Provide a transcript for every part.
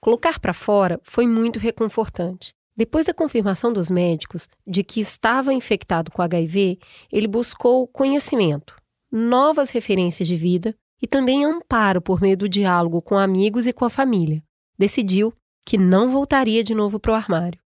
Colocar para fora foi muito reconfortante. Depois da confirmação dos médicos de que estava infectado com HIV, ele buscou conhecimento, novas referências de vida e também amparo por meio do diálogo com amigos e com a família. Decidiu que não voltaria de novo para o armário.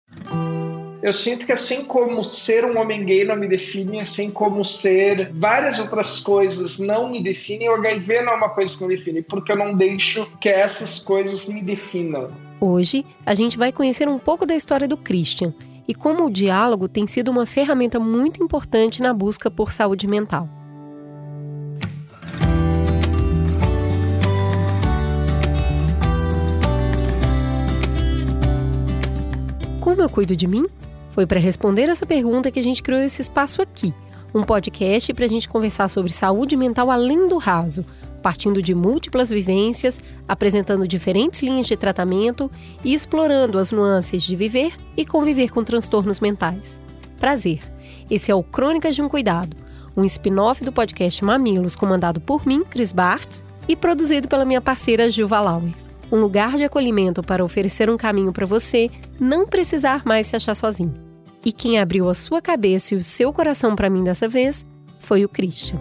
Eu sinto que assim como ser um homem gay não me define, assim como ser várias outras coisas não me definem, o HIV não é uma coisa que me define, porque eu não deixo que essas coisas me definam. Hoje, a gente vai conhecer um pouco da história do Christian e como o diálogo tem sido uma ferramenta muito importante na busca por saúde mental. Como eu cuido de mim? Foi para responder essa pergunta que a gente criou esse espaço aqui, um podcast para a gente conversar sobre saúde mental além do raso, partindo de múltiplas vivências, apresentando diferentes linhas de tratamento e explorando as nuances de viver e conviver com transtornos mentais. Prazer! Esse é o Crônicas de um Cuidado, um spin-off do podcast Mamilos, comandado por mim, Cris Bartz, e produzido pela minha parceira Gilva Lauer. Um lugar de acolhimento para oferecer um caminho para você não precisar mais se achar sozinho. E quem abriu a sua cabeça e o seu coração para mim dessa vez foi o Christian.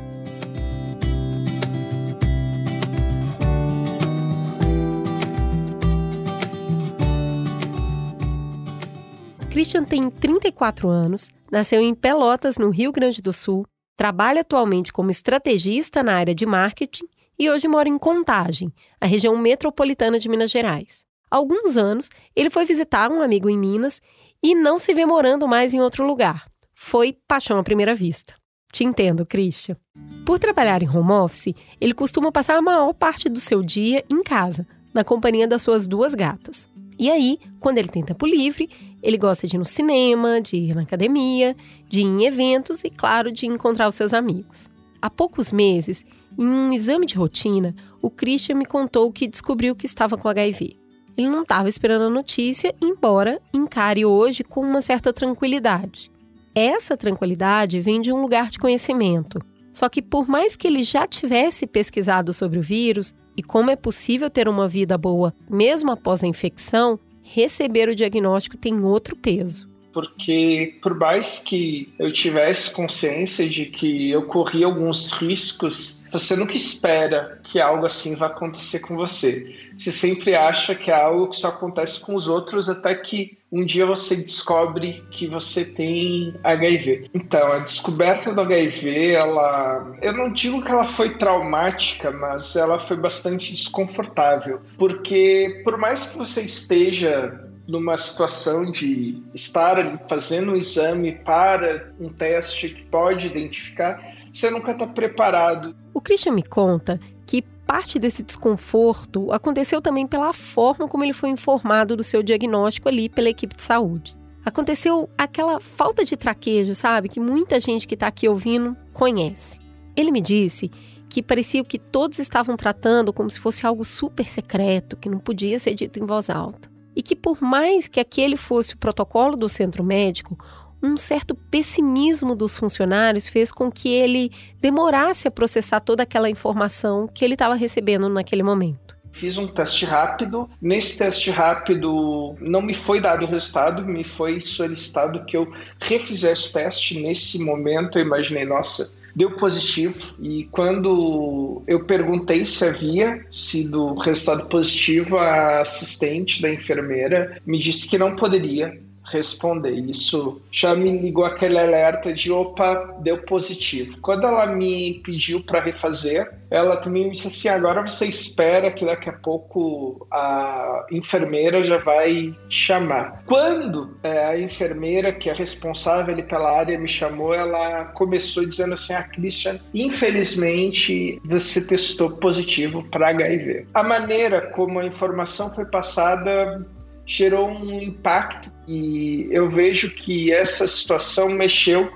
Christian tem 34 anos, nasceu em Pelotas, no Rio Grande do Sul, trabalha atualmente como estrategista na área de marketing e hoje mora em Contagem, a região metropolitana de Minas Gerais. Há alguns anos, ele foi visitar um amigo em Minas e não se vê morando mais em outro lugar. Foi paixão à primeira vista. Te entendo, Christian. Por trabalhar em home office, ele costuma passar a maior parte do seu dia em casa, na companhia das suas duas gatas. E aí, quando ele tem tempo livre, ele gosta de ir no cinema, de ir na academia, de ir em eventos e, claro, de encontrar os seus amigos. Há poucos meses, em um exame de rotina, o Christian me contou que descobriu que estava com HIV. Ele não estava esperando a notícia, embora encare hoje com uma certa tranquilidade. Essa tranquilidade vem de um lugar de conhecimento. Só que, por mais que ele já tivesse pesquisado sobre o vírus e como é possível ter uma vida boa mesmo após a infecção, receber o diagnóstico tem outro peso. Porque, por mais que eu tivesse consciência de que eu corria alguns riscos, você nunca espera que algo assim vá acontecer com você. Você sempre acha que é algo que só acontece com os outros até que um dia você descobre que você tem HIV. Então, a descoberta do HIV, ela, eu não digo que ela foi traumática, mas ela foi bastante desconfortável, porque por mais que você esteja numa situação de estar fazendo um exame para um teste que pode identificar, você nunca está preparado. O Christian me conta que parte desse desconforto aconteceu também pela forma como ele foi informado do seu diagnóstico ali pela equipe de saúde. Aconteceu aquela falta de traquejo, sabe? Que muita gente que está aqui ouvindo conhece. Ele me disse que parecia que todos estavam tratando como se fosse algo super secreto, que não podia ser dito em voz alta. E que, por mais que aquele fosse o protocolo do centro médico, um certo pessimismo dos funcionários fez com que ele demorasse a processar toda aquela informação que ele estava recebendo naquele momento. Fiz um teste rápido. Nesse teste rápido não me foi dado o resultado, me foi solicitado que eu refizesse o teste. Nesse momento eu imaginei, nossa, deu positivo. E quando eu perguntei se havia sido resultado positivo, a assistente da enfermeira me disse que não poderia responder. Isso já me ligou aquele alerta de opa, deu positivo. Quando ela me pediu para refazer, ela também me disse assim: agora você espera que daqui a pouco a enfermeira já vai chamar. Quando é, a enfermeira, que é responsável pela área, me chamou, ela começou dizendo assim: ah, Christian, infelizmente você testou positivo para HIV. A maneira como a informação foi passada gerou um impacto e eu vejo que essa situação mexeu,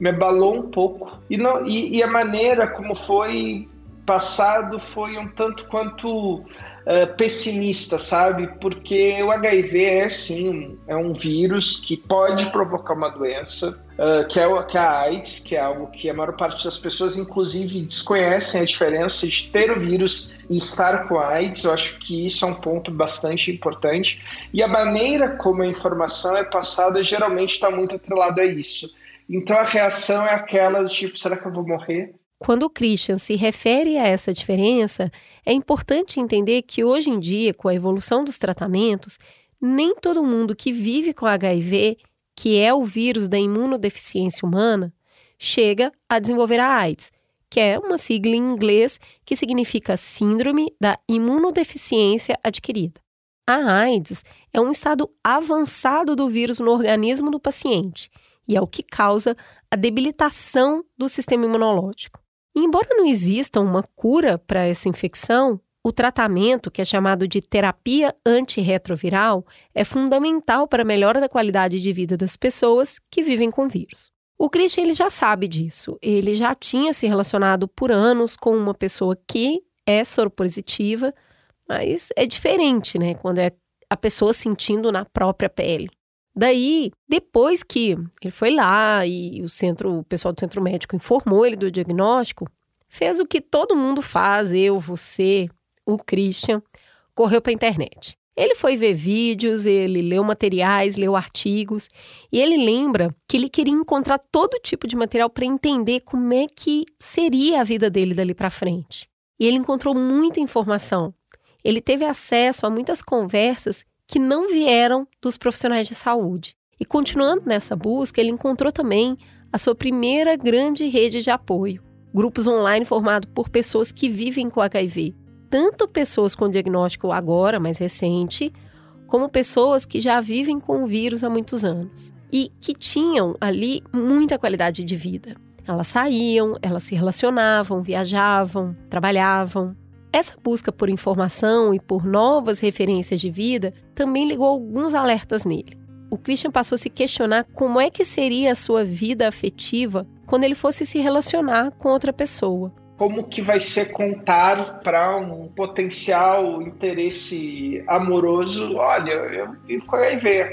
me abalou um pouco. E, não, e, e a maneira como foi passado foi um tanto quanto uh, pessimista, sabe? Porque o HIV é sim é um vírus que pode provocar uma doença, uh, que, é, que é a AIDS, que é algo que a maior parte das pessoas, inclusive, desconhecem a diferença de ter o vírus e estar com a AIDS. Eu acho que isso é um ponto bastante importante. E a maneira como a informação é passada geralmente está muito atrelada a isso. Então a reação é aquela do tipo: será que eu vou morrer? Quando o Christian se refere a essa diferença, é importante entender que hoje em dia, com a evolução dos tratamentos, nem todo mundo que vive com HIV, que é o vírus da imunodeficiência humana, chega a desenvolver a AIDS, que é uma sigla em inglês que significa Síndrome da Imunodeficiência Adquirida. A AIDS é um estado avançado do vírus no organismo do paciente e é o que causa a debilitação do sistema imunológico. Embora não exista uma cura para essa infecção, o tratamento, que é chamado de terapia antirretroviral, é fundamental para a melhora da qualidade de vida das pessoas que vivem com vírus. O Christian ele já sabe disso. Ele já tinha se relacionado por anos com uma pessoa que é soropositiva, mas é diferente, né? Quando é a pessoa sentindo na própria pele. Daí, depois que ele foi lá e o centro, o pessoal do centro médico informou ele do diagnóstico, fez o que todo mundo faz, eu, você, o Christian, correu para a internet. Ele foi ver vídeos, ele leu materiais, leu artigos, e ele lembra que ele queria encontrar todo tipo de material para entender como é que seria a vida dele dali para frente. E ele encontrou muita informação. Ele teve acesso a muitas conversas que não vieram dos profissionais de saúde. E continuando nessa busca, ele encontrou também a sua primeira grande rede de apoio, grupos online formados por pessoas que vivem com HIV, tanto pessoas com diagnóstico agora, mais recente, como pessoas que já vivem com o vírus há muitos anos e que tinham ali muita qualidade de vida. Elas saíam, elas se relacionavam, viajavam, trabalhavam. Essa busca por informação e por novas referências de vida também ligou alguns alertas nele. O Christian passou a se questionar como é que seria a sua vida afetiva quando ele fosse se relacionar com outra pessoa. Como que vai ser contar para um potencial interesse amoroso? Olha, eu vivo com HIV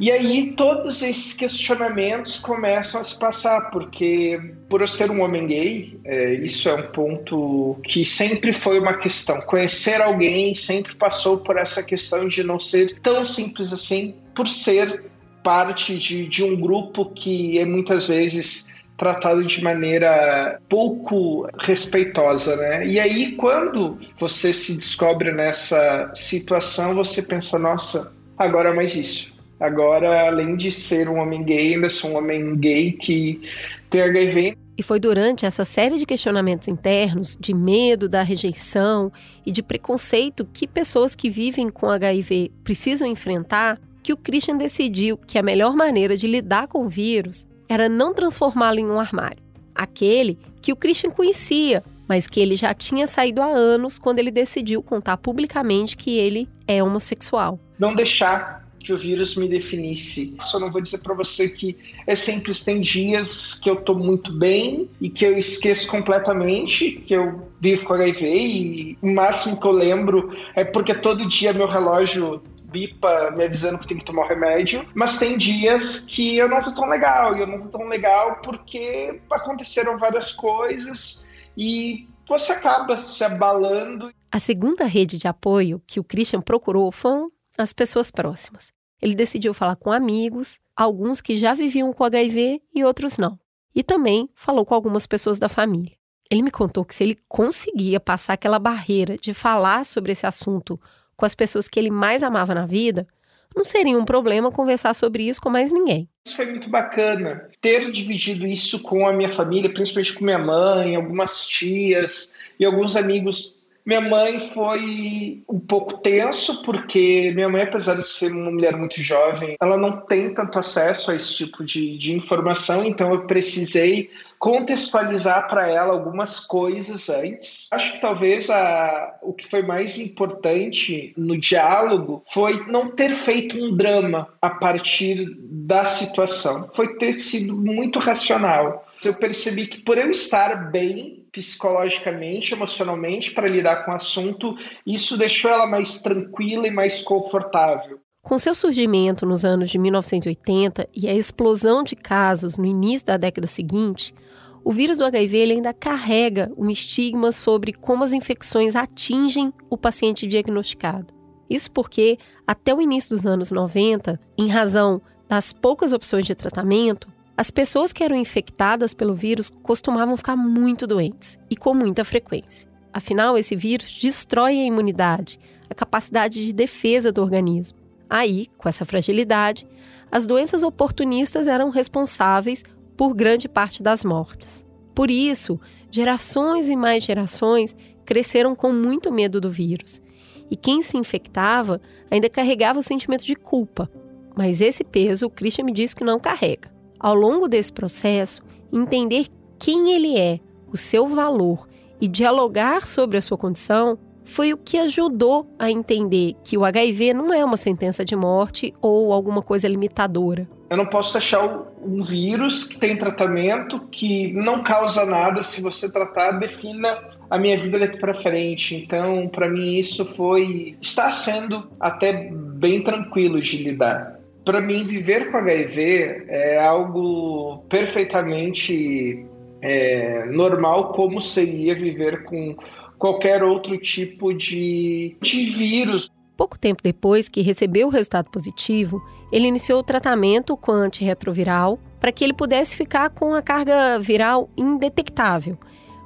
e aí todos esses questionamentos começam a se passar, porque por eu ser um homem gay, é, isso é um ponto que sempre foi uma questão. Conhecer alguém sempre passou por essa questão de não ser tão simples assim, por ser parte de, de um grupo que é muitas vezes tratado de maneira pouco respeitosa, né? E aí quando você se descobre nessa situação, você pensa, nossa, agora é mais isso Agora, além de ser um homem gay, ainda sou um homem gay que tem HIV. E foi durante essa série de questionamentos internos, de medo da rejeição e de preconceito que pessoas que vivem com HIV precisam enfrentar, que o Christian decidiu que a melhor maneira de lidar com o vírus era não transformá-lo em um armário. Aquele que o Christian conhecia, mas que ele já tinha saído há anos quando ele decidiu contar publicamente que ele é homossexual. Não deixar que o vírus me definisse. Só não vou dizer para você que é simples. Tem dias que eu tô muito bem e que eu esqueço completamente que eu vivo com HIV e o máximo que eu lembro é porque todo dia meu relógio bipa me avisando que tem que tomar o remédio, mas tem dias que eu não tô tão legal, e eu não tô tão legal porque aconteceram várias coisas e você acaba se abalando. A segunda rede de apoio que o Christian procurou foi as pessoas próximas. Ele decidiu falar com amigos, alguns que já viviam com HIV e outros não. E também falou com algumas pessoas da família. Ele me contou que se ele conseguia passar aquela barreira de falar sobre esse assunto com as pessoas que ele mais amava na vida, não seria um problema conversar sobre isso com mais ninguém. Isso foi muito bacana. Ter dividido isso com a minha família, principalmente com minha mãe, algumas tias e alguns amigos minha mãe foi um pouco tenso, porque minha mãe, apesar de ser uma mulher muito jovem, ela não tem tanto acesso a esse tipo de, de informação, então eu precisei contextualizar para ela algumas coisas antes. Acho que talvez a, o que foi mais importante no diálogo foi não ter feito um drama a partir da situação, foi ter sido muito racional. Eu percebi que por eu estar bem psicologicamente, emocionalmente para lidar com o assunto. Isso deixou ela mais tranquila e mais confortável. Com seu surgimento nos anos de 1980 e a explosão de casos no início da década seguinte, o vírus do HIV ainda carrega um estigma sobre como as infecções atingem o paciente diagnosticado. Isso porque, até o início dos anos 90, em razão das poucas opções de tratamento, as pessoas que eram infectadas pelo vírus costumavam ficar muito doentes e com muita frequência. Afinal, esse vírus destrói a imunidade, a capacidade de defesa do organismo. Aí, com essa fragilidade, as doenças oportunistas eram responsáveis por grande parte das mortes. Por isso, gerações e mais gerações cresceram com muito medo do vírus. E quem se infectava ainda carregava o sentimento de culpa. Mas esse peso o Christian me diz que não carrega. Ao longo desse processo, entender quem ele é, o seu valor e dialogar sobre a sua condição foi o que ajudou a entender que o HIV não é uma sentença de morte ou alguma coisa limitadora. Eu não posso achar um vírus que tem tratamento que não causa nada se você tratar, defina a minha vida daqui para frente. Então, para mim isso foi está sendo até bem tranquilo de lidar. Para mim, viver com HIV é algo perfeitamente é, normal, como seria viver com qualquer outro tipo de, de vírus. Pouco tempo depois que recebeu o resultado positivo, ele iniciou o tratamento com antirretroviral para que ele pudesse ficar com a carga viral indetectável.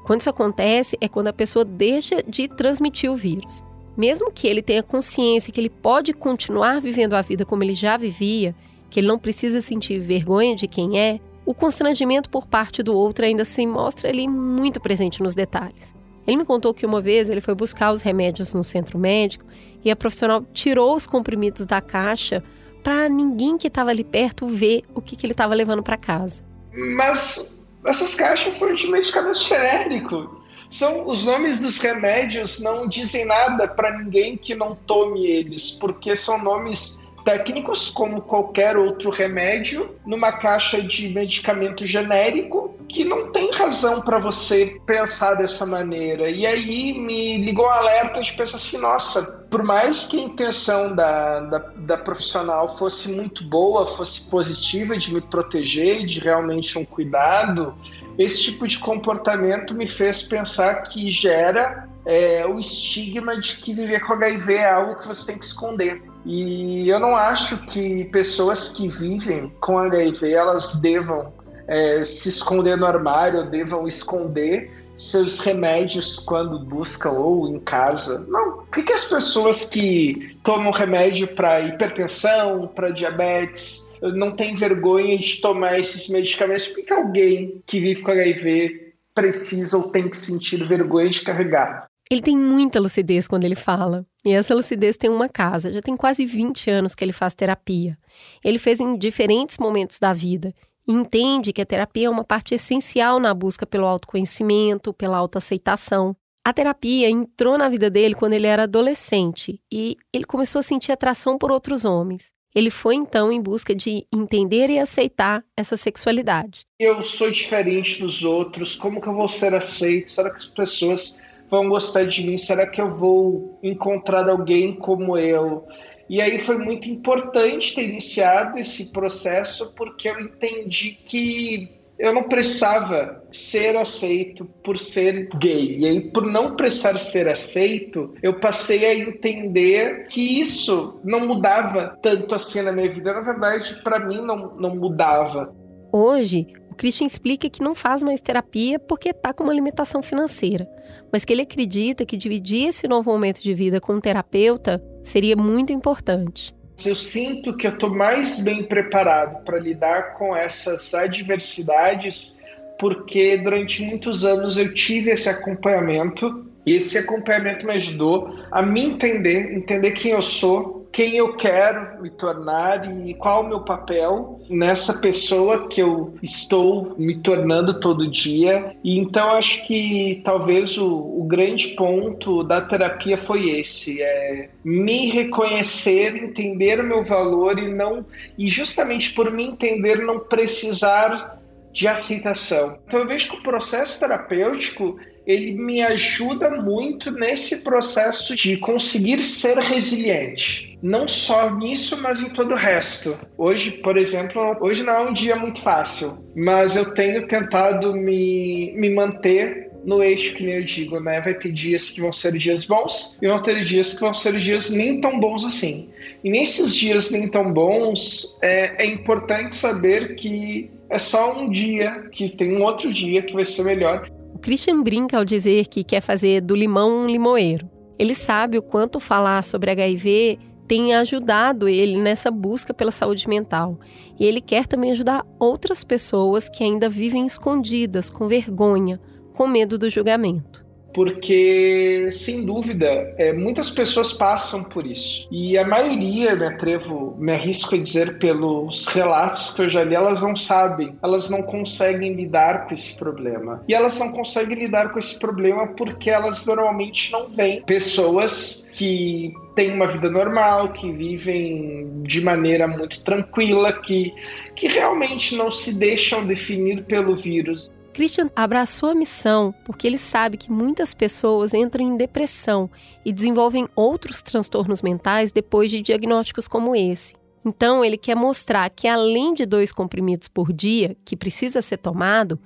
Quando isso acontece, é quando a pessoa deixa de transmitir o vírus. Mesmo que ele tenha consciência que ele pode continuar vivendo a vida como ele já vivia, que ele não precisa sentir vergonha de quem é, o constrangimento por parte do outro ainda se mostra ali muito presente nos detalhes. Ele me contou que uma vez ele foi buscar os remédios no centro médico e a profissional tirou os comprimidos da caixa para ninguém que estava ali perto ver o que, que ele estava levando para casa. Mas essas caixas são de medicamento genérico. São os nomes dos remédios não dizem nada para ninguém que não tome eles, porque são nomes técnicos, como qualquer outro remédio, numa caixa de medicamento genérico, que não tem razão para você pensar dessa maneira. E aí me ligou um alerta de pensar assim: nossa, por mais que a intenção da, da, da profissional fosse muito boa, fosse positiva, de me proteger, de realmente um cuidado, esse tipo de comportamento me fez pensar que gera é, o estigma de que viver com HIV é algo que você tem que esconder. E eu não acho que pessoas que vivem com HIV elas devam é, se esconder no armário, devam esconder seus remédios quando buscam ou em casa. Não. Por que, as pessoas que tomam remédio para hipertensão, para diabetes, não têm vergonha de tomar esses medicamentos? Por que alguém que vive com HIV precisa ou tem que sentir vergonha de carregar? Ele tem muita lucidez quando ele fala. E essa lucidez tem uma casa. Já tem quase 20 anos que ele faz terapia. Ele fez em diferentes momentos da vida. E entende que a terapia é uma parte essencial na busca pelo autoconhecimento, pela autoaceitação. A terapia entrou na vida dele quando ele era adolescente e ele começou a sentir atração por outros homens. Ele foi então em busca de entender e aceitar essa sexualidade. Eu sou diferente dos outros, como que eu vou ser aceito? Será que as pessoas vão gostar de mim? Será que eu vou encontrar alguém como eu? E aí foi muito importante ter iniciado esse processo porque eu entendi que eu não precisava ser aceito por ser gay. E aí, por não precisar ser aceito, eu passei a entender que isso não mudava tanto assim na minha vida. Na verdade, para mim, não, não mudava. Hoje, o Christian explica que não faz mais terapia porque está com uma limitação financeira, mas que ele acredita que dividir esse novo momento de vida com um terapeuta seria muito importante. Eu sinto que eu estou mais bem preparado para lidar com essas adversidades, porque durante muitos anos eu tive esse acompanhamento e esse acompanhamento me ajudou a me entender, entender quem eu sou, quem eu quero me tornar e qual o meu papel nessa pessoa que eu estou me tornando todo dia. E então acho que talvez o, o grande ponto da terapia foi esse, é me reconhecer, entender o meu valor e não e justamente por me entender não precisar de aceitação. Então eu vejo que o processo terapêutico ele me ajuda muito nesse processo de conseguir ser resiliente. Não só nisso, mas em todo o resto. Hoje, por exemplo, hoje não é um dia muito fácil, mas eu tenho tentado me, me manter no eixo que nem eu digo, né? Vai ter dias que vão ser dias bons e vão ter dias que vão ser dias nem tão bons assim. E nesses dias nem tão bons, é, é importante saber que é só um dia, que tem um outro dia que vai ser melhor. Christian brinca ao dizer que quer fazer do limão um limoeiro. Ele sabe o quanto falar sobre HIV tem ajudado ele nessa busca pela saúde mental. E ele quer também ajudar outras pessoas que ainda vivem escondidas, com vergonha, com medo do julgamento porque, sem dúvida, é, muitas pessoas passam por isso. E a maioria, me atrevo, me arrisco a dizer pelos relatos que eu já li, elas não sabem, elas não conseguem lidar com esse problema. E elas não conseguem lidar com esse problema porque elas normalmente não veem pessoas que têm uma vida normal, que vivem de maneira muito tranquila, que, que realmente não se deixam definir pelo vírus. Christian abraçou a missão porque ele sabe que muitas pessoas entram em depressão e desenvolvem outros transtornos mentais depois de diagnósticos como esse. Então, ele quer mostrar que além de dois comprimidos por dia, que precisa ser tomado,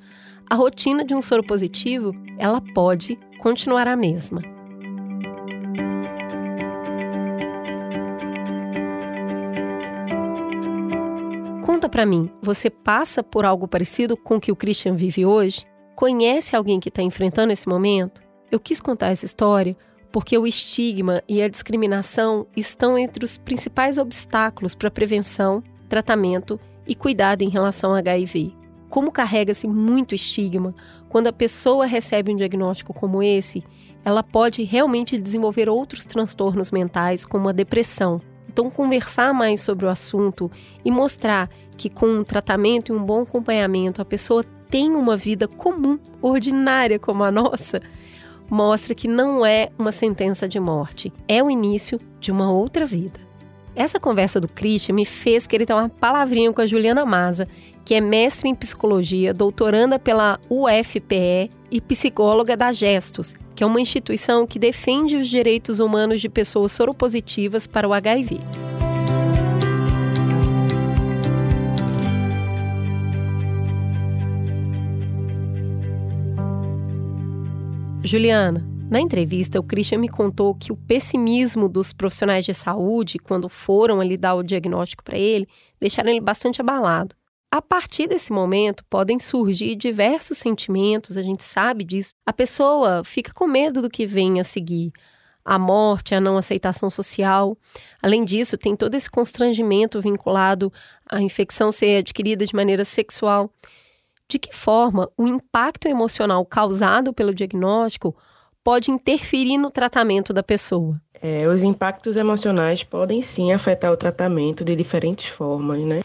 a rotina de um soro positivo, ela pode continuar a mesma. Conta para mim, você passa por algo parecido com o que o Christian vive hoje? Conhece alguém que está enfrentando esse momento? Eu quis contar essa história porque o estigma e a discriminação estão entre os principais obstáculos para prevenção, tratamento e cuidado em relação ao HIV. Como carrega-se muito estigma, quando a pessoa recebe um diagnóstico como esse, ela pode realmente desenvolver outros transtornos mentais, como a depressão, então, conversar mais sobre o assunto e mostrar que com um tratamento e um bom acompanhamento a pessoa tem uma vida comum, ordinária como a nossa, mostra que não é uma sentença de morte, é o início de uma outra vida. Essa conversa do Christian me fez querer ter uma palavrinha com a Juliana Maza, que é mestre em psicologia, doutoranda pela UFPE e psicóloga da Gestos, que é uma instituição que defende os direitos humanos de pessoas soropositivas para o HIV. Juliana, na entrevista, o Christian me contou que o pessimismo dos profissionais de saúde, quando foram ali dar o diagnóstico para ele, deixaram ele bastante abalado. A partir desse momento, podem surgir diversos sentimentos, a gente sabe disso. A pessoa fica com medo do que vem a seguir. A morte, a não aceitação social. Além disso, tem todo esse constrangimento vinculado à infecção ser adquirida de maneira sexual. De que forma o impacto emocional causado pelo diagnóstico pode interferir no tratamento da pessoa? É, os impactos emocionais podem sim afetar o tratamento de diferentes formas, né?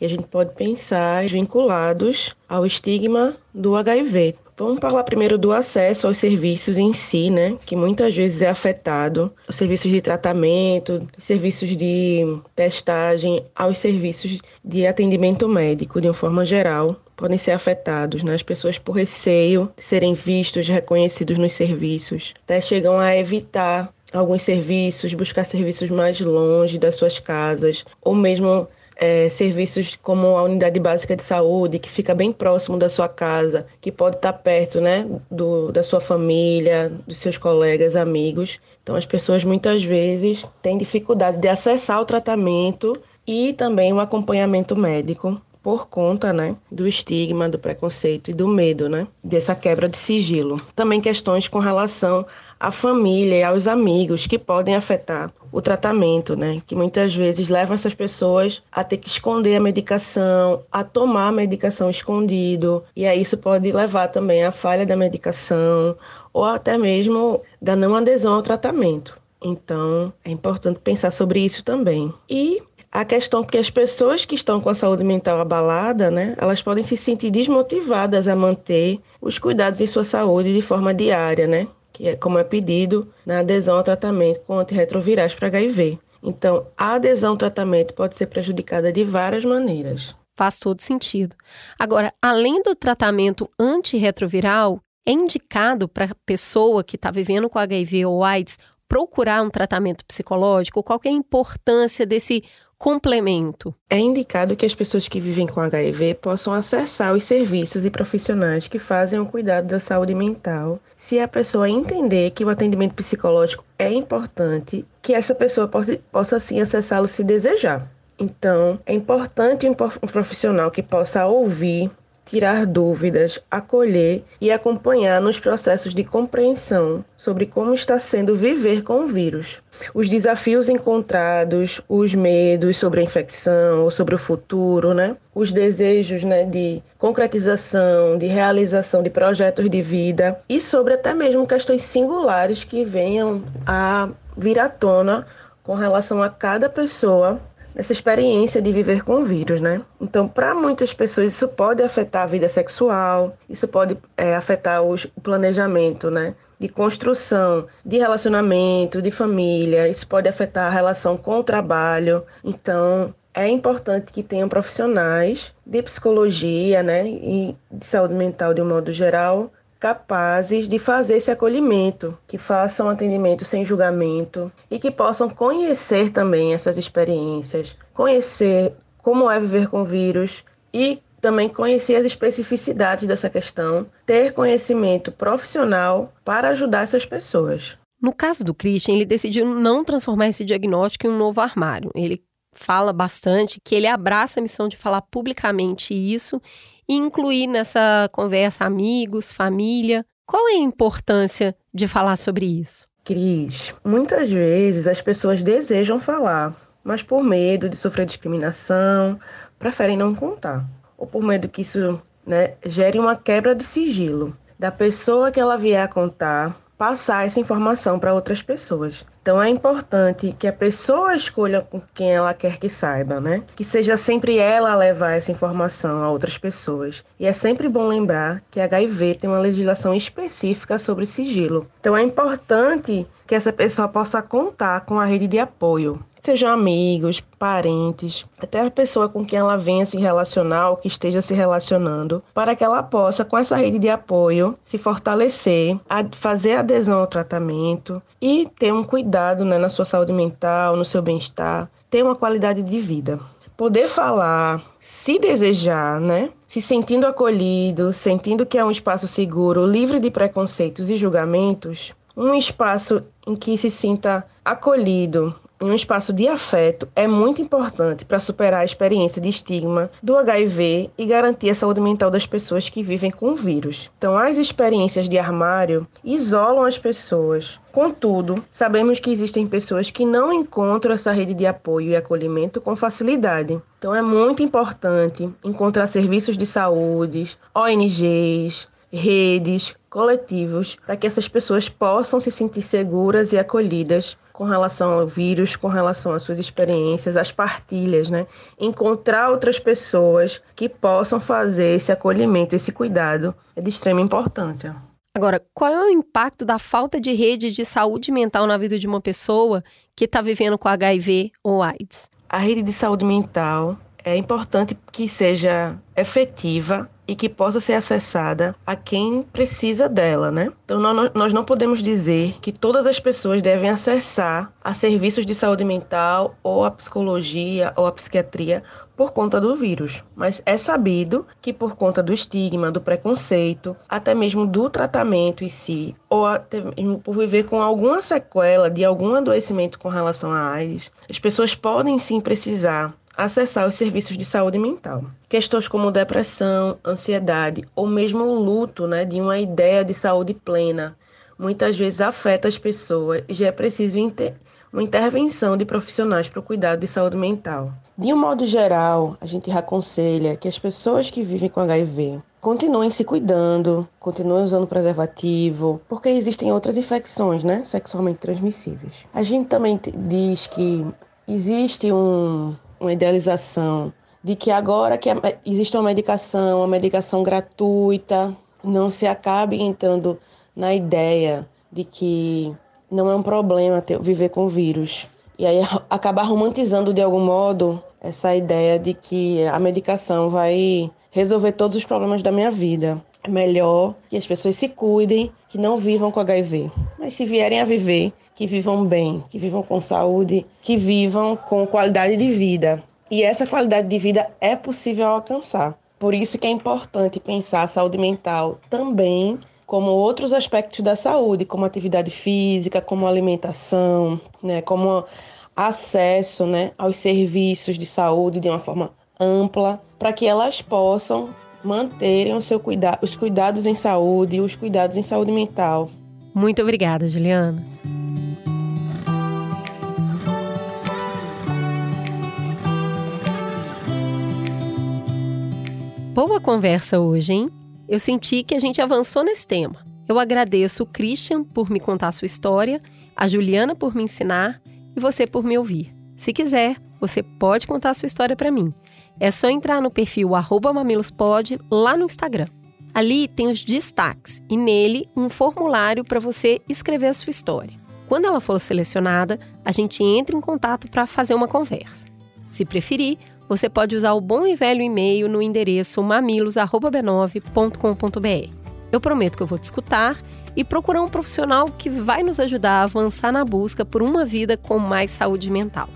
E a gente pode pensar vinculados ao estigma do HIV. Vamos falar primeiro do acesso aos serviços em si, né? Que muitas vezes é afetado. Os serviços de tratamento, serviços de testagem, aos serviços de atendimento médico, de uma forma geral, podem ser afetados, né? As pessoas por receio de serem vistos, reconhecidos nos serviços, até chegam a evitar alguns serviços, buscar serviços mais longe das suas casas, ou mesmo é, serviços como a unidade básica de saúde, que fica bem próximo da sua casa, que pode estar perto né, do, da sua família, dos seus colegas, amigos. Então, as pessoas muitas vezes têm dificuldade de acessar o tratamento e também o acompanhamento médico por conta, né, do estigma, do preconceito e do medo, né, dessa quebra de sigilo. Também questões com relação à família e aos amigos que podem afetar o tratamento, né, que muitas vezes levam essas pessoas a ter que esconder a medicação, a tomar a medicação escondido, e aí isso pode levar também à falha da medicação ou até mesmo da não adesão ao tratamento. Então, é importante pensar sobre isso também. E a questão que as pessoas que estão com a saúde mental abalada, né, elas podem se sentir desmotivadas a manter os cuidados em sua saúde de forma diária, né, que é como é pedido na adesão ao tratamento com antirretrovirais para HIV. Então, a adesão ao tratamento pode ser prejudicada de várias maneiras. Faz todo sentido. Agora, além do tratamento antirretroviral, É indicado para a pessoa que está vivendo com HIV ou AIDS procurar um tratamento psicológico? Qual é a importância desse complemento? É indicado que as pessoas que vivem com HIV possam acessar os serviços e profissionais que fazem o cuidado da saúde mental. Se a pessoa entender que o atendimento psicológico é importante, que essa pessoa possa, possa sim acessá-lo se desejar. Então, é importante um profissional que possa ouvir, tirar dúvidas, acolher e acompanhar nos processos de compreensão sobre como está sendo viver com o vírus. Os desafios encontrados, os medos sobre a infecção ou sobre o futuro, né? Os desejos, né, de concretização, de realização de projetos de vida e sobre até mesmo questões singulares que venham a vir à tona com relação a cada pessoa essa experiência de viver com o vírus, né? Então, para muitas pessoas, isso pode afetar a vida sexual, isso pode é, afetar os, o planejamento, né? De construção, de relacionamento, de família, isso pode afetar a relação com o trabalho. Então, é importante que tenham profissionais de psicologia, né? E de saúde mental de um modo geral, capazes de fazer esse acolhimento, que façam atendimento sem julgamento e que possam conhecer também essas experiências, conhecer como é viver com vírus e também conhecer as especificidades dessa questão, ter conhecimento profissional para ajudar essas pessoas. No caso do Christian, ele decidiu não transformar esse diagnóstico em um novo armário. Ele fala bastante que ele abraça a missão de falar publicamente isso e incluir nessa conversa amigos, família. Qual é a importância de falar sobre isso? Cris, muitas vezes as pessoas desejam falar, mas por medo de sofrer discriminação, preferem não contar. Ou por medo que isso né, gere uma quebra de sigilo da pessoa que ela vier a contar, passar essa informação para outras pessoas. Então é importante que a pessoa escolha com quem ela quer que saiba, né? Que seja sempre ela a levar essa informação a outras pessoas. E é sempre bom lembrar que a HIV tem uma legislação específica sobre sigilo. Então é importante que essa pessoa possa contar com a rede de apoio sejam amigos, parentes, até a pessoa com quem ela venha se relacionar ou que esteja se relacionando, para que ela possa, com essa rede de apoio, se fortalecer, fazer adesão ao tratamento e ter um cuidado né, na sua saúde mental, no seu bem-estar, ter uma qualidade de vida. Poder falar, se desejar, né? Se sentindo acolhido, sentindo que é um espaço seguro, livre de preconceitos e julgamentos, um espaço em que se sinta acolhido, um espaço de afeto é muito importante para superar a experiência de estigma do HIV e garantir a saúde mental das pessoas que vivem com o vírus. Então, as experiências de armário isolam as pessoas. Contudo, sabemos que existem pessoas que não encontram essa rede de apoio e acolhimento com facilidade. Então, é muito importante encontrar serviços de saúde, ONGs, redes, coletivos, para que essas pessoas possam se sentir seguras e acolhidas com relação ao vírus, com relação às suas experiências, às partilhas, né? Encontrar outras pessoas que possam fazer esse acolhimento, esse cuidado é de extrema importância. Agora, qual é o impacto da falta de rede de saúde mental na vida de uma pessoa que está vivendo com HIV ou AIDS? A rede de saúde mental é importante que seja efetiva e que possa ser acessada a quem precisa dela, né? Então nós não podemos dizer que todas as pessoas devem acessar a serviços de saúde mental ou a psicologia ou a psiquiatria por conta do vírus, mas é sabido que por conta do estigma, do preconceito, até mesmo do tratamento em si, ou até mesmo por viver com alguma sequela de algum adoecimento com relação à AIDS, as pessoas podem sim precisar acessar os serviços de saúde mental. Questões como depressão, ansiedade ou mesmo o luto né, de uma ideia de saúde plena muitas vezes afeta as pessoas e já é preciso inter uma intervenção de profissionais para o cuidado de saúde mental. De um modo geral, a gente aconselha que as pessoas que vivem com HIV continuem se cuidando, continuem usando preservativo, porque existem outras infecções, né, sexualmente transmissíveis. A gente também diz que existe um uma idealização de que agora que existe uma medicação, uma medicação gratuita, não se acabe entrando na ideia de que não é um problema ter, viver com vírus. E aí acabar romantizando de algum modo essa ideia de que a medicação vai resolver todos os problemas da minha vida. É melhor que as pessoas se cuidem, que não vivam com HIV. Mas se vierem a viver, que vivam bem, que vivam com saúde, que vivam com qualidade de vida. E essa qualidade de vida é possível alcançar. Por isso que é importante pensar a saúde mental também como outros aspectos da saúde, como atividade física, como alimentação, né, como acesso, né, aos serviços de saúde de uma forma ampla, para que elas possam manterem o seu cuida os cuidados em saúde e os cuidados em saúde mental. Muito obrigada, Juliana. Boa conversa hoje, hein? Eu senti que a gente avançou nesse tema. Eu agradeço o Christian por me contar sua história, a Juliana por me ensinar e você por me ouvir. Se quiser, você pode contar sua história para mim. É só entrar no perfil mamilospod lá no Instagram. Ali tem os destaques e nele um formulário para você escrever a sua história. Quando ela for selecionada, a gente entra em contato para fazer uma conversa. Se preferir, você pode usar o bom e velho e-mail no endereço mamilos@b9.com.br. Eu prometo que eu vou te escutar e procurar um profissional que vai nos ajudar a avançar na busca por uma vida com mais saúde mental.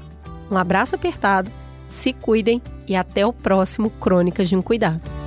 Um abraço apertado, se cuidem e até o próximo Crônicas de um Cuidado.